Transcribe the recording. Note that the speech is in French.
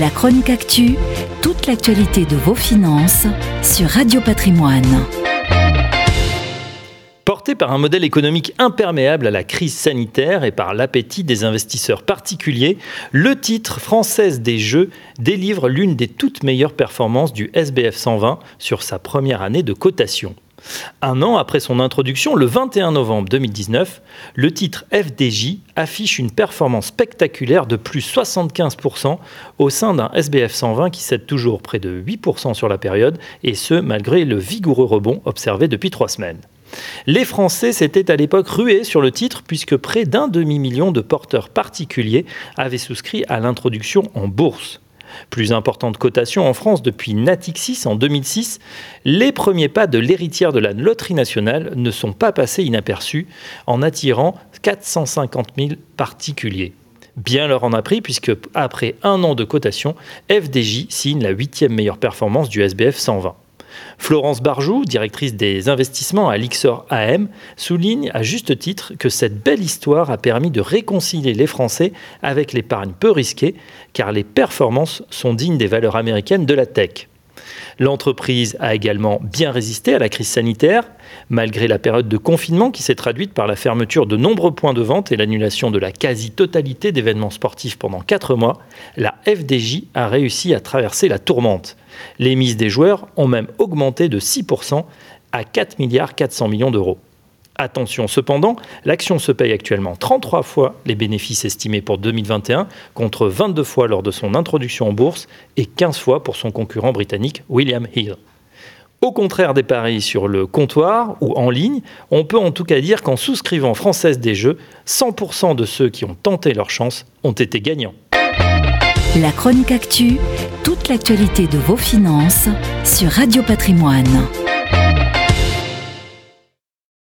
La chronique actu, toute l'actualité de vos finances sur Radio Patrimoine. Porté par un modèle économique imperméable à la crise sanitaire et par l'appétit des investisseurs particuliers, le titre Française des Jeux délivre l'une des toutes meilleures performances du SBF 120 sur sa première année de cotation. Un an après son introduction, le 21 novembre 2019, le titre FDJ affiche une performance spectaculaire de plus 75% au sein d'un SBF 120 qui cède toujours près de 8% sur la période, et ce malgré le vigoureux rebond observé depuis trois semaines. Les Français s'étaient à l'époque rués sur le titre puisque près d'un demi-million de porteurs particuliers avaient souscrit à l'introduction en bourse. Plus importante cotation en France depuis Natixis en 2006, les premiers pas de l'héritière de la Loterie nationale ne sont pas passés inaperçus en attirant 450 000 particuliers. Bien leur en a pris puisque après un an de cotation, FDJ signe la huitième meilleure performance du SBF 120. Florence Barjou, directrice des investissements à l'Ixor AM, souligne à juste titre que cette belle histoire a permis de réconcilier les Français avec l'épargne peu risquée, car les performances sont dignes des valeurs américaines de la tech. L'entreprise a également bien résisté à la crise sanitaire, malgré la période de confinement qui s'est traduite par la fermeture de nombreux points de vente et l'annulation de la quasi-totalité d'événements sportifs pendant 4 mois. La FDJ a réussi à traverser la tourmente. Les mises des joueurs ont même augmenté de 6% à 4 milliards 400 millions d'euros. Attention cependant, l'action se paye actuellement 33 fois les bénéfices estimés pour 2021 contre 22 fois lors de son introduction en bourse et 15 fois pour son concurrent britannique William Hill. Au contraire des paris sur le comptoir ou en ligne, on peut en tout cas dire qu'en souscrivant Française des Jeux, 100% de ceux qui ont tenté leur chance ont été gagnants. La chronique actu, toute l'actualité de vos finances sur Radio Patrimoine.